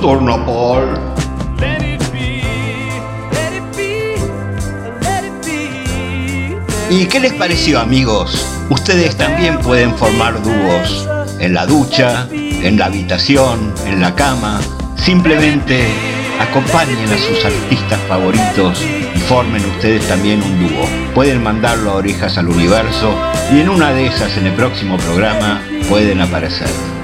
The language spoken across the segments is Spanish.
torna Paul. ¿Y qué les pareció amigos? Ustedes también pueden formar dúos en la ducha, en la habitación, en la cama. Simplemente acompañen a sus artistas favoritos y formen ustedes también un dúo. Pueden mandarlo a Orejas al Universo y en una de esas en el próximo programa pueden aparecer.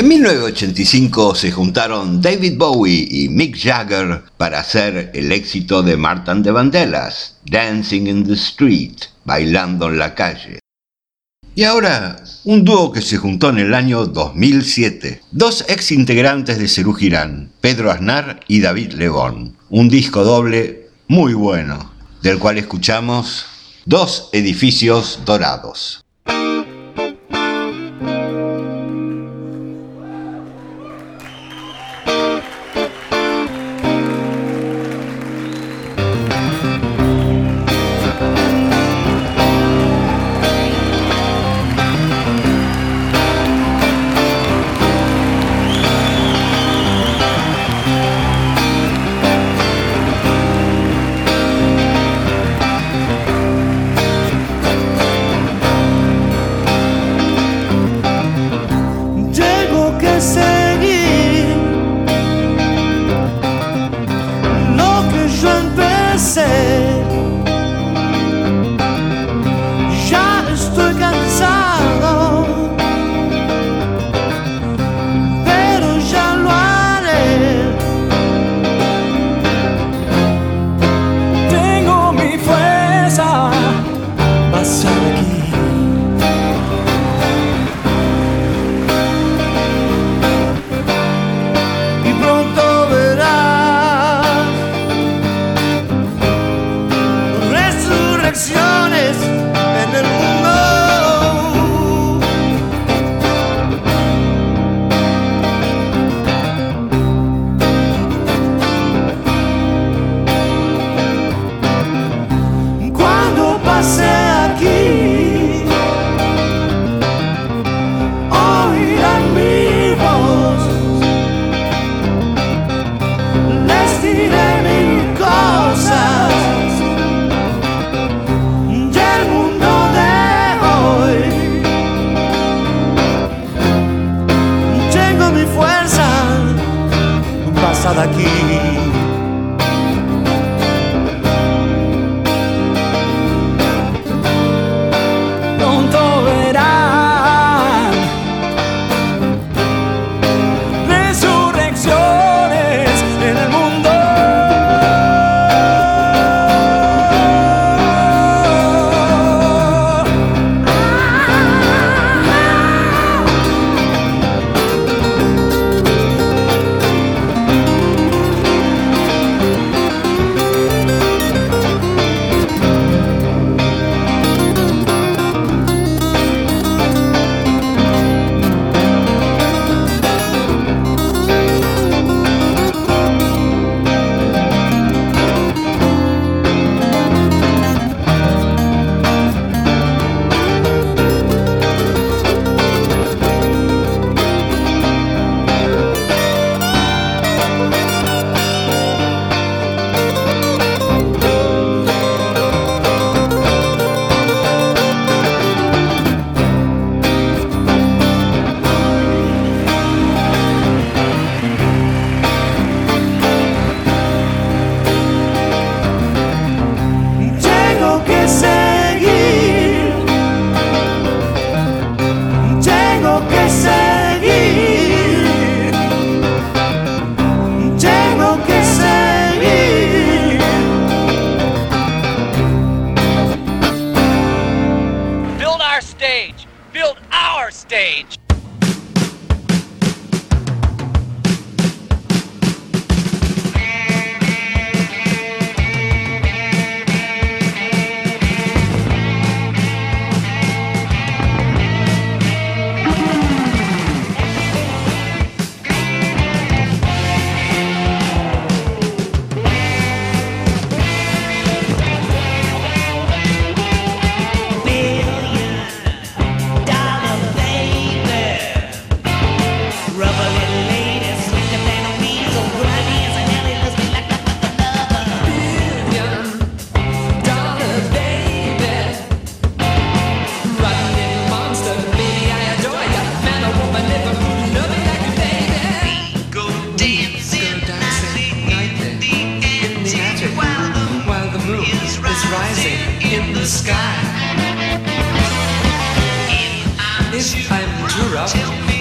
En 1985 se juntaron David Bowie y Mick Jagger para hacer el éxito de Martin de Vandellas, Dancing in the Street, bailando en la calle. Y ahora, un dúo que se juntó en el año 2007. Dos ex integrantes de Cerú Girán, Pedro Aznar y David Lebón. Un disco doble muy bueno, del cual escuchamos Dos edificios dorados.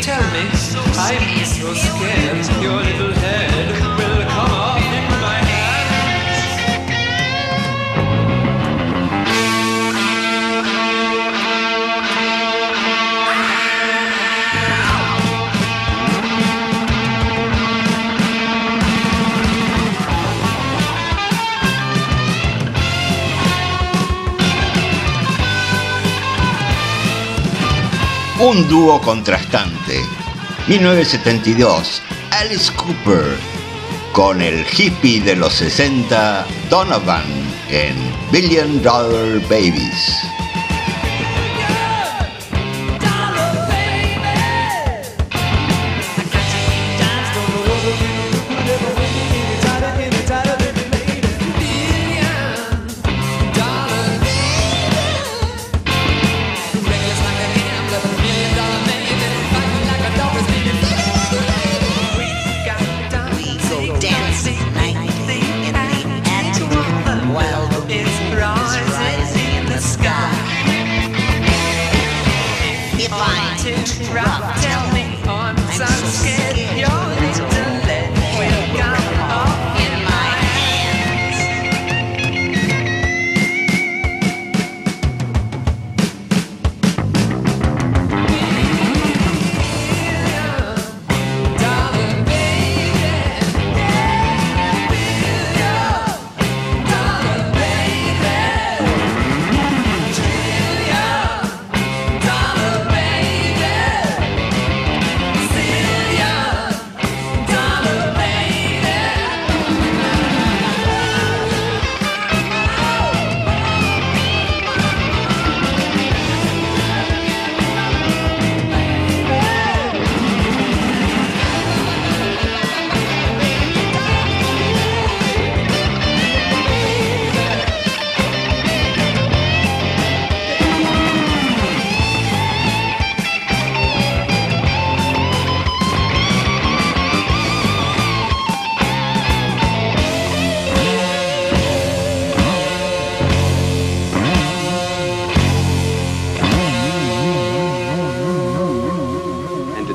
tell me I'm so scared, your little head. Un dúo contrastante. 1972, Alice Cooper con el hippie de los 60, Donovan, en Billion Dollar Babies.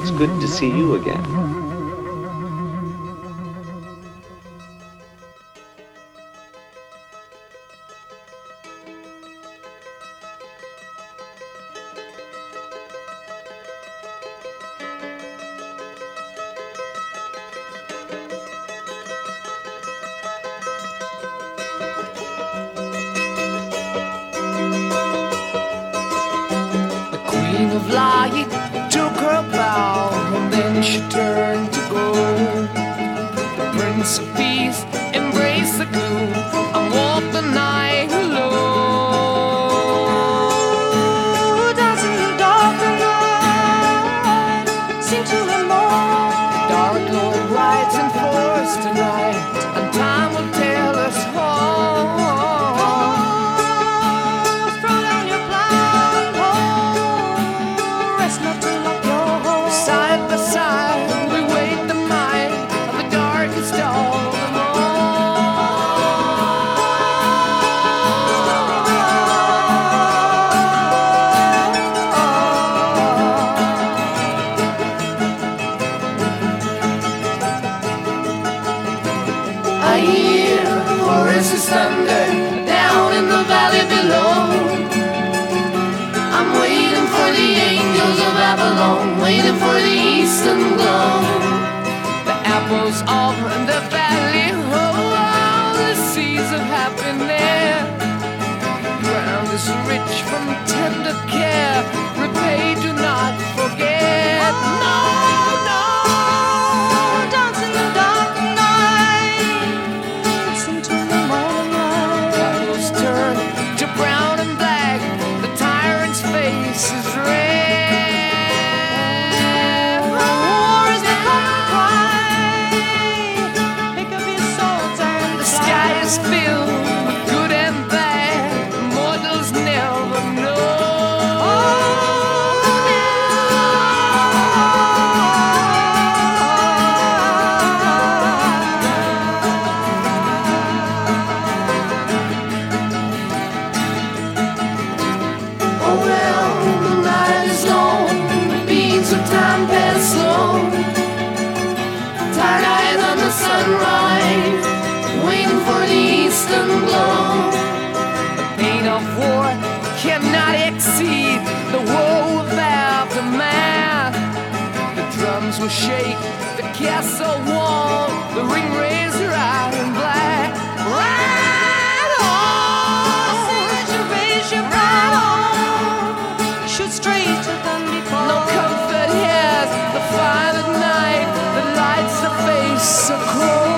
It's good to see you again. rich from tender will shake the castle wall, the ring razor out in black. Ride on, you raise your right on. Shoot straighter than before. No comfort here. the fire at night that lights the face so cold.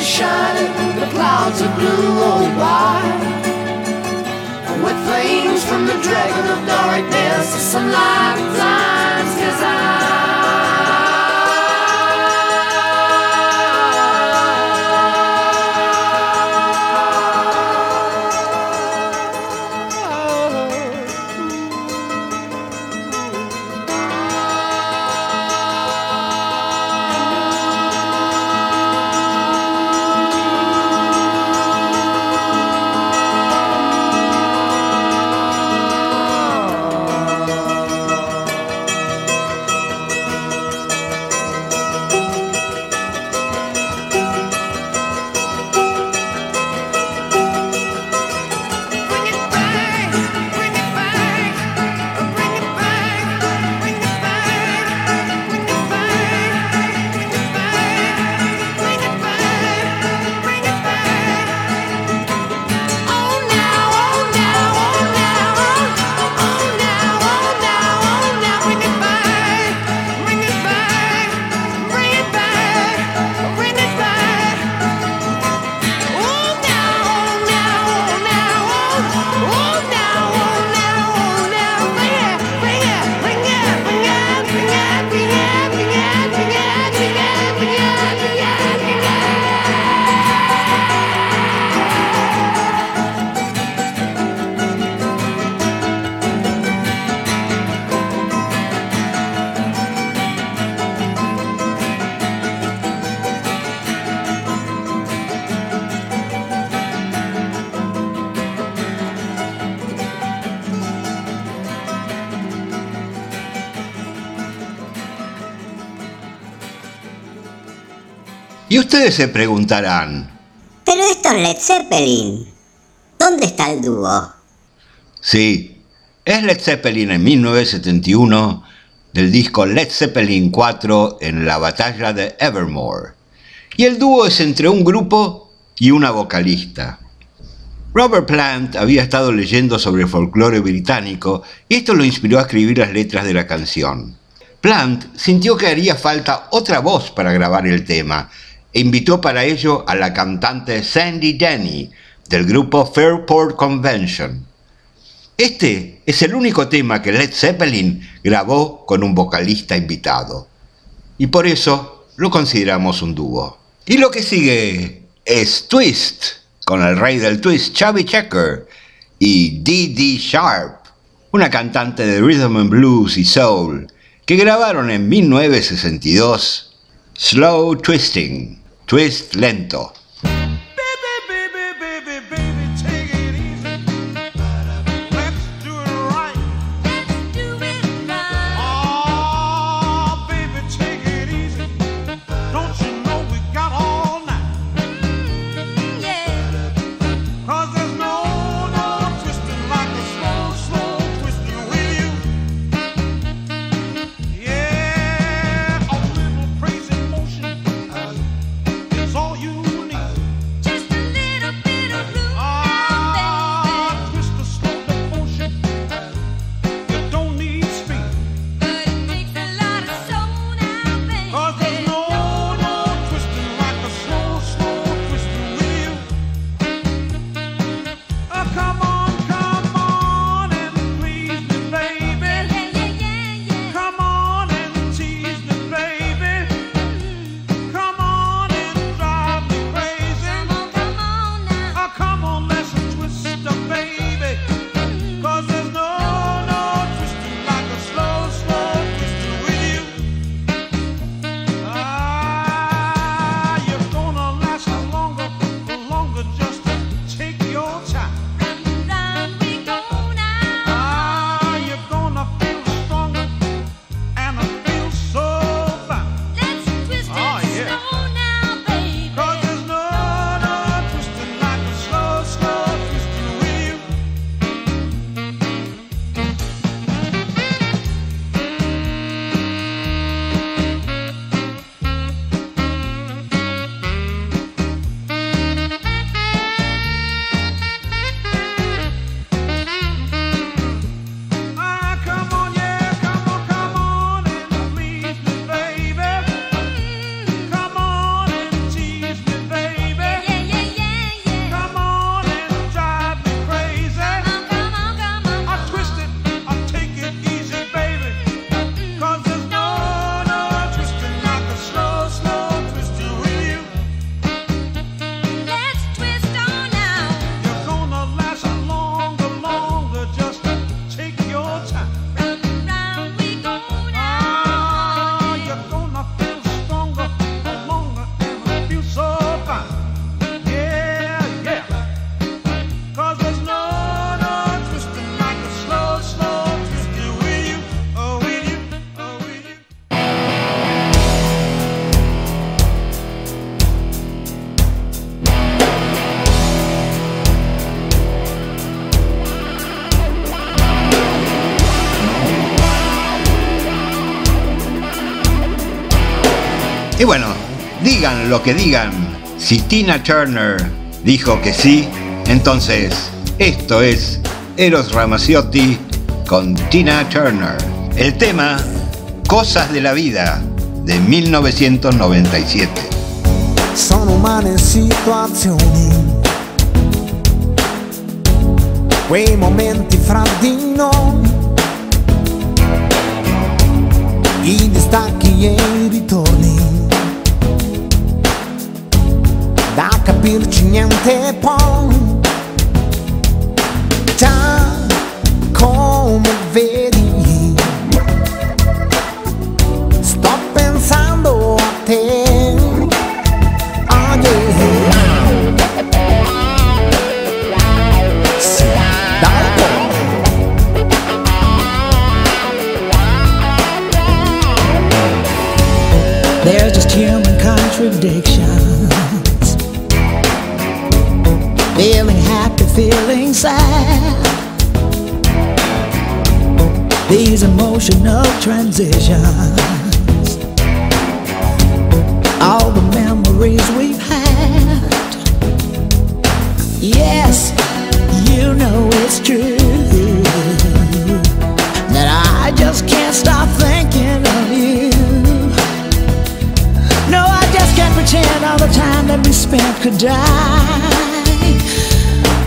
is shining, the clouds of blue, roll by. With flames from the dragon of darkness, the sunlight flies. Ustedes se preguntarán, pero esto es Led Zeppelin. ¿Dónde está el dúo? Sí, es Led Zeppelin en 1971 del disco Led Zeppelin 4 en la batalla de Evermore. Y el dúo es entre un grupo y una vocalista. Robert Plant había estado leyendo sobre folclore británico y esto lo inspiró a escribir las letras de la canción. Plant sintió que haría falta otra voz para grabar el tema invitó para ello a la cantante Sandy Denny del grupo Fairport Convention. Este es el único tema que Led Zeppelin grabó con un vocalista invitado y por eso lo consideramos un dúo. Y lo que sigue es Twist con el rey del twist Chubby Checker y Dee Sharp, una cantante de rhythm and blues y soul que grabaron en 1962 Slow Twisting. Twist lento. Y bueno, digan lo que digan, si Tina Turner dijo que sí, entonces esto es Eros Ramazzotti con Tina Turner. El tema Cosas de la vida de 1997. Sono umane situazioni, quei momenti i distacchi e i ritorni capirci niente poi già come vedi These emotional transitions. All the memories we've had. Yes, you know it's true that I just can't stop thinking of you. No, I just can't pretend all the time that we spent could die.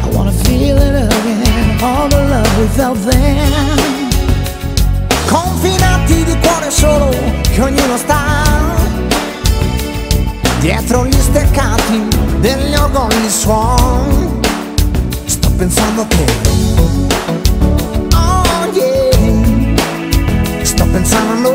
I wanna feel it again, all the love we felt then. Confinati di cuore solo, che ognuno sta dietro gli steccati degli orgogli suon. Sto pensando a te. Oh yeah. Sto pensando a noi.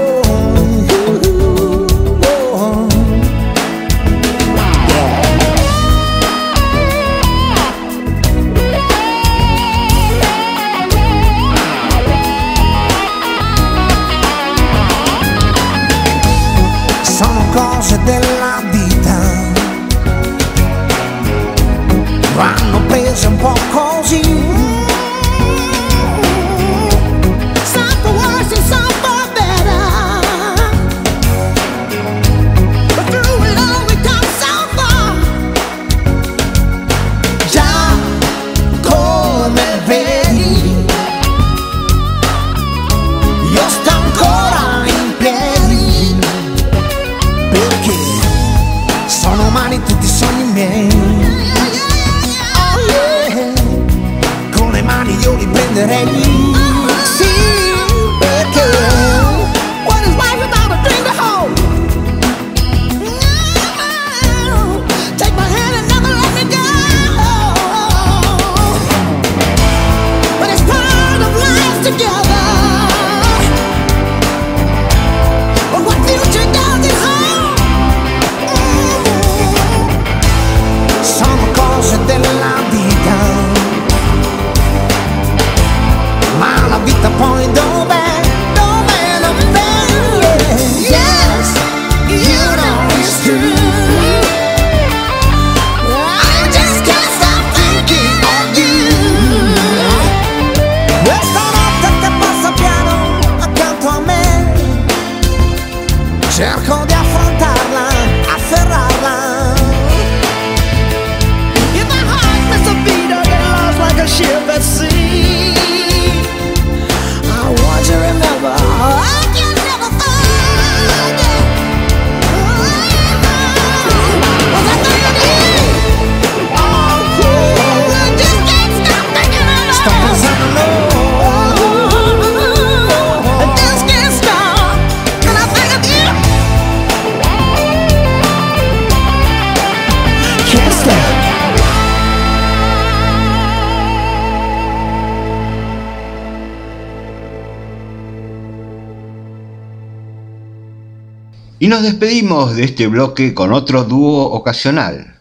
Y nos despedimos de este bloque con otro dúo ocasional.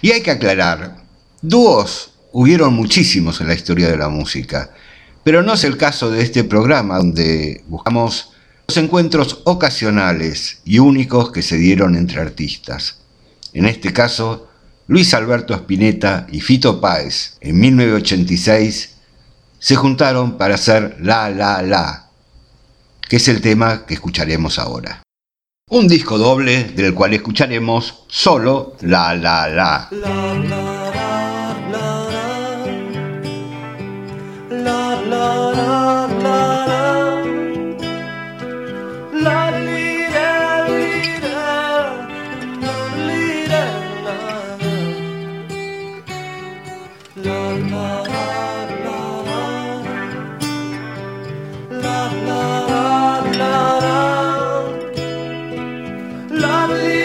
Y hay que aclarar, dúos hubieron muchísimos en la historia de la música, pero no es el caso de este programa donde buscamos los encuentros ocasionales y únicos que se dieron entre artistas. En este caso, Luis Alberto Spinetta y Fito Páez en 1986 se juntaron para hacer La La La, que es el tema que escucharemos ahora. Un disco doble del cual escucharemos solo La La La. La I.